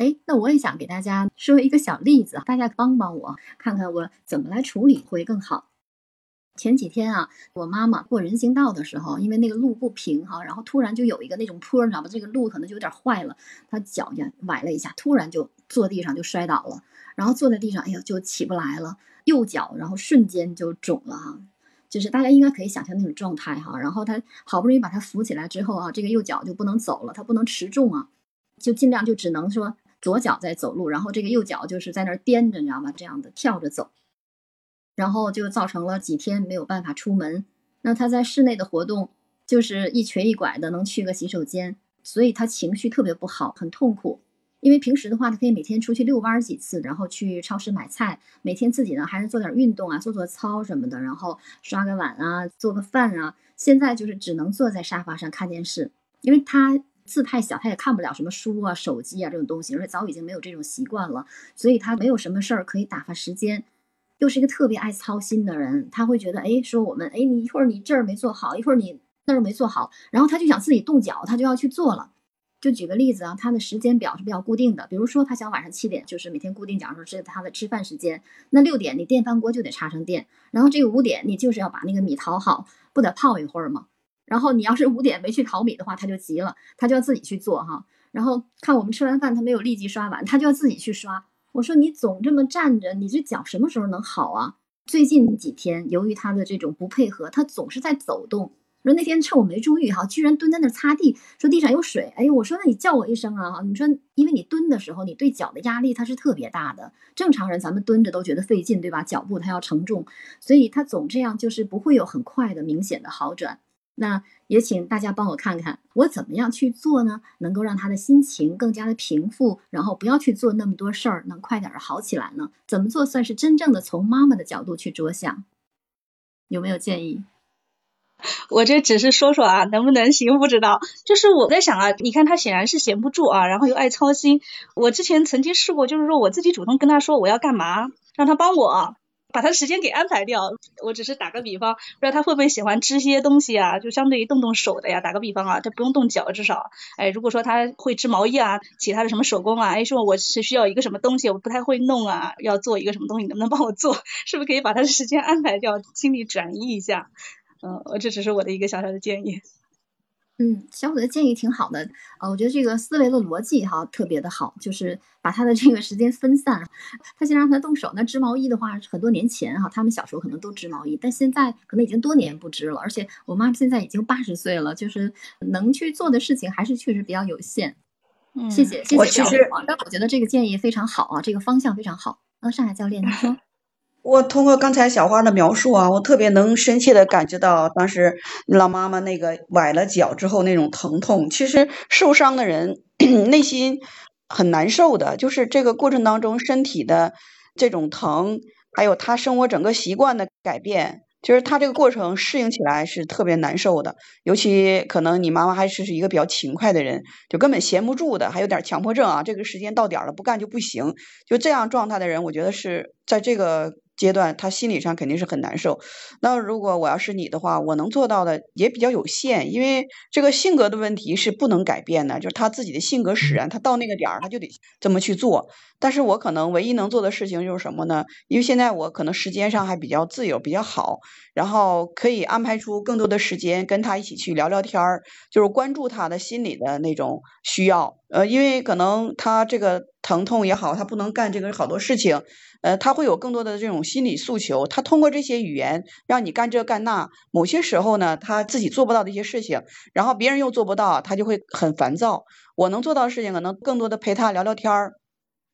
哎，那我也想给大家说一个小例子，大家帮帮我，看看我怎么来处理会更好。前几天啊，我妈妈过人行道的时候，因为那个路不平哈，然后突然就有一个那种坡，你知道吧？这个路可能就有点坏了，她脚呀崴了一下，突然就坐地上就摔倒了，然后坐在地上，哎呀就起不来了，右脚然后瞬间就肿了哈，就是大家应该可以想象那种状态哈。然后她好不容易把她扶起来之后啊，这个右脚就不能走了，她不能持重啊，就尽量就只能说左脚在走路，然后这个右脚就是在那儿颠着，你知道吗？这样的跳着走。然后就造成了几天没有办法出门。那他在室内的活动就是一瘸一拐的能去个洗手间，所以他情绪特别不好，很痛苦。因为平时的话，他可以每天出去遛弯几次，然后去超市买菜，每天自己呢还是做点运动啊，做做操什么的，然后刷个碗啊，做个饭啊。现在就是只能坐在沙发上看电视，因为他字太小，他也看不了什么书啊、手机啊这种东西，而且早已经没有这种习惯了，所以他没有什么事儿可以打发时间。又是一个特别爱操心的人，他会觉得，哎，说我们，哎，你一会儿你这儿没做好，一会儿你那儿没做好，然后他就想自己动脚，他就要去做了。就举个例子啊，他的时间表是比较固定的，比如说他想晚上七点，就是每天固定，假如说是他的吃饭时间，那六点你电饭锅就得插上电，然后这个五点你就是要把那个米淘好，不得泡一会儿吗？然后你要是五点没去淘米的话，他就急了，他就要自己去做哈。然后看我们吃完饭，他没有立即刷碗，他就要自己去刷。我说你总这么站着，你这脚什么时候能好啊？最近几天，由于他的这种不配合，他总是在走动。说那天趁我没注意哈，居然蹲在那擦地，说地上有水。哎呦，我说那你叫我一声啊哈。你说因为你蹲的时候，你对脚的压力它是特别大的。正常人咱们蹲着都觉得费劲，对吧？脚步它要承重，所以他总这样，就是不会有很快的明显的好转。那也请大家帮我看看，我怎么样去做呢？能够让他的心情更加的平复，然后不要去做那么多事儿，能快点好起来呢？怎么做算是真正的从妈妈的角度去着想？有没有建议？我这只是说说啊，能不能行不知道。就是我在想啊，你看他显然是闲不住啊，然后又爱操心。我之前曾经试过，就是说我自己主动跟他说我要干嘛，让他帮我。把他的时间给安排掉，我只是打个比方，不知道他会不会喜欢织些东西啊？就相对于动动手的呀，打个比方啊，他不用动脚，至少，哎，如果说他会织毛衣啊，其他的什么手工啊，哎，说我是需要一个什么东西，我不太会弄啊，要做一个什么东西，能不能帮我做？是不是可以把他的时间安排掉，精力转移一下？嗯，我这只是我的一个小小的建议。嗯，小伙的建议挺好的呃，我觉得这个思维的逻辑哈特别的好，就是把他的这个时间分散。他先让他动手，那织毛衣的话，很多年前哈，他们小时候可能都织毛衣，但现在可能已经多年不织了。而且我妈现在已经八十岁了，就是能去做的事情还是确实比较有限。嗯，谢谢谢谢小伙，但我觉得这个建议非常好啊，这个方向非常好。那上海教练，您说。我通过刚才小花的描述啊，我特别能深切的感觉到当时老妈妈那个崴了脚之后那种疼痛。其实受伤的人 内心很难受的，就是这个过程当中身体的这种疼，还有他生活整个习惯的改变，就是他这个过程适应起来是特别难受的。尤其可能你妈妈还是是一个比较勤快的人，就根本闲不住的，还有点强迫症啊，这个时间到点了不干就不行。就这样状态的人，我觉得是在这个。阶段，他心理上肯定是很难受。那如果我要是你的话，我能做到的也比较有限，因为这个性格的问题是不能改变的，就是他自己的性格使然，他到那个点儿他就得这么去做。但是我可能唯一能做的事情就是什么呢？因为现在我可能时间上还比较自由，比较好，然后可以安排出更多的时间跟他一起去聊聊天儿，就是关注他的心理的那种需要。呃，因为可能他这个疼痛也好，他不能干这个好多事情。呃，他会有更多的这种心理诉求，他通过这些语言让你干这干那，某些时候呢，他自己做不到的一些事情，然后别人又做不到，他就会很烦躁。我能做到的事情，可能更多的陪他聊聊天儿，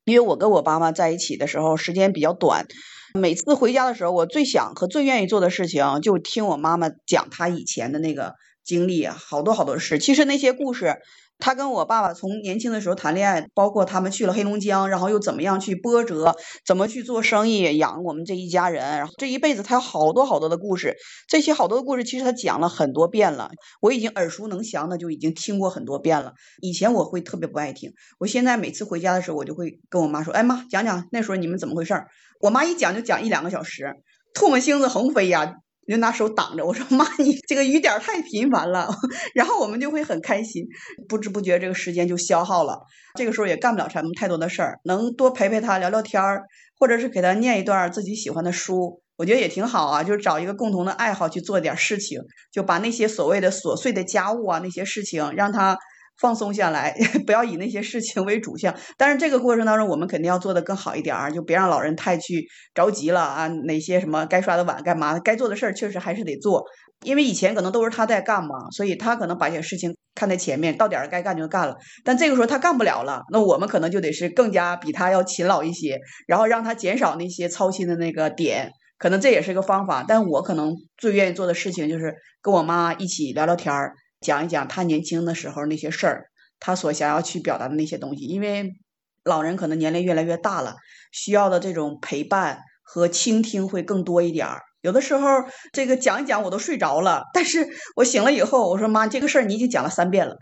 因为我跟我爸妈在一起的时候时间比较短，每次回家的时候，我最想和最愿意做的事情，就听我妈妈讲她以前的那个经历，好多好多事。其实那些故事。他跟我爸爸从年轻的时候谈恋爱，包括他们去了黑龙江，然后又怎么样去波折，怎么去做生意养我们这一家人，然后这一辈子他有好多好多的故事，这些好多的故事其实他讲了很多遍了，我已经耳熟能详的就已经听过很多遍了。以前我会特别不爱听，我现在每次回家的时候，我就会跟我妈说：“哎妈，讲讲那时候你们怎么回事儿？”我妈一讲就讲一两个小时，唾沫星子横飞呀。你就拿手挡着。我说妈，你这个雨点太频繁了。然后我们就会很开心，不知不觉这个时间就消耗了。这个时候也干不了什么太多的事儿，能多陪陪他聊聊天儿，或者是给他念一段自己喜欢的书，我觉得也挺好啊。就是找一个共同的爱好去做点事情，就把那些所谓的琐碎的家务啊那些事情让他。放松下来，不要以那些事情为主项。但是这个过程当中，我们肯定要做的更好一点儿，就别让老人太去着急了啊。哪些什么该刷的碗干嘛，该做的事儿确实还是得做。因为以前可能都是他在干嘛，所以他可能把些事情看在前面，到点儿该干就干了。但这个时候他干不了了，那我们可能就得是更加比他要勤劳一些，然后让他减少那些操心的那个点。可能这也是个方法。但我可能最愿意做的事情就是跟我妈一起聊聊天儿。讲一讲他年轻的时候那些事儿，他所想要去表达的那些东西。因为老人可能年龄越来越大了，需要的这种陪伴和倾听会更多一点儿。有的时候这个讲一讲我都睡着了，但是我醒了以后，我说妈，这个事儿你已经讲了三遍了，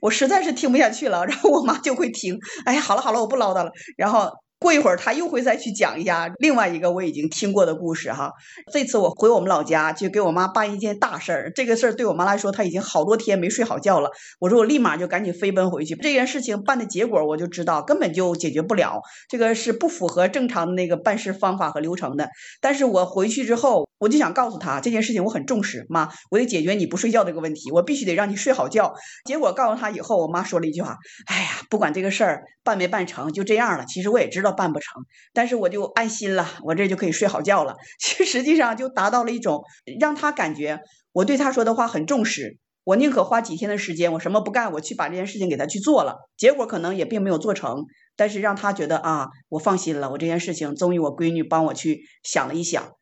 我实在是听不下去了。然后我妈就会停，哎呀，好了好了，我不唠叨了。然后。过一会儿，他又会再去讲一下另外一个我已经听过的故事哈。这次我回我们老家，就给我妈办一件大事儿。这个事儿对我妈来说，她已经好多天没睡好觉了。我说我立马就赶紧飞奔回去。这件事情办的结果，我就知道根本就解决不了，这个是不符合正常的那个办事方法和流程的。但是我回去之后，我就想告诉他这件事情我很重视，妈，我得解决你不睡觉这个问题，我必须得让你睡好觉。结果告诉他以后，我妈说了一句话：“哎呀，不管这个事儿办没办成，就这样了。其实我也知道。”办不成，但是我就安心了，我这就可以睡好觉了。其实实际上就达到了一种让他感觉我对他说的话很重视，我宁可花几天的时间，我什么不干，我去把这件事情给他去做了。结果可能也并没有做成，但是让他觉得啊，我放心了，我这件事情终于我闺女帮我去想了一想，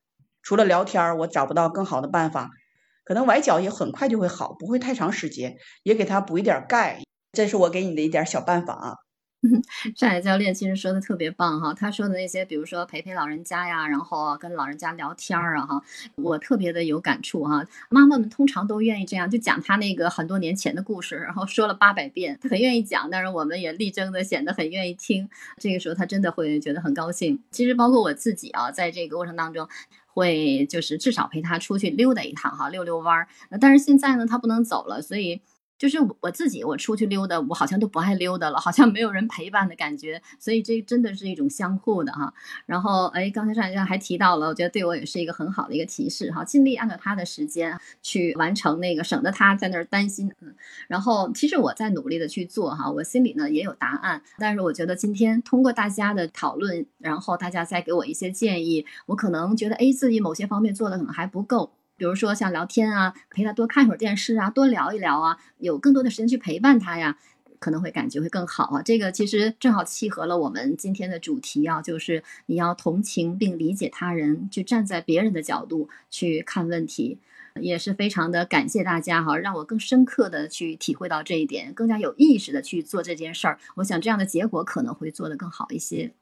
除了聊天，我找不到更好的办法，可能崴脚也很快就会好，不会太长时间，也给他补一点钙，这是我给你的一点小办法啊。上海教练其实说的特别棒哈，他说的那些，比如说陪陪老人家呀，然后跟老人家聊天儿啊哈，我特别的有感触哈。妈妈们通常都愿意这样，就讲他那个很多年前的故事，然后说了八百遍，他很愿意讲，但是我们也力争的显得很愿意听。这个时候他真的会觉得很高兴。其实包括我自己啊，在这个过程当中，会就是至少陪他出去溜达一趟哈，溜溜弯儿。但是现在呢，他不能走了，所以。就是我我自己，我出去溜达，我好像都不爱溜达了，好像没有人陪伴的感觉，所以这真的是一种相互的哈。然后，哎，刚才上家还提到了，我觉得对我也是一个很好的一个提示哈，尽力按照他的时间去完成那个，省得他在那儿担心。嗯，然后其实我在努力的去做哈，我心里呢也有答案，但是我觉得今天通过大家的讨论，然后大家再给我一些建议，我可能觉得哎自己某些方面做的可能还不够。比如说像聊天啊，陪他多看一会儿电视啊，多聊一聊啊，有更多的时间去陪伴他呀，可能会感觉会更好啊。这个其实正好契合了我们今天的主题啊，就是你要同情并理解他人，去站在别人的角度去看问题，也是非常的感谢大家哈，让我更深刻的去体会到这一点，更加有意识的去做这件事儿。我想这样的结果可能会做得更好一些。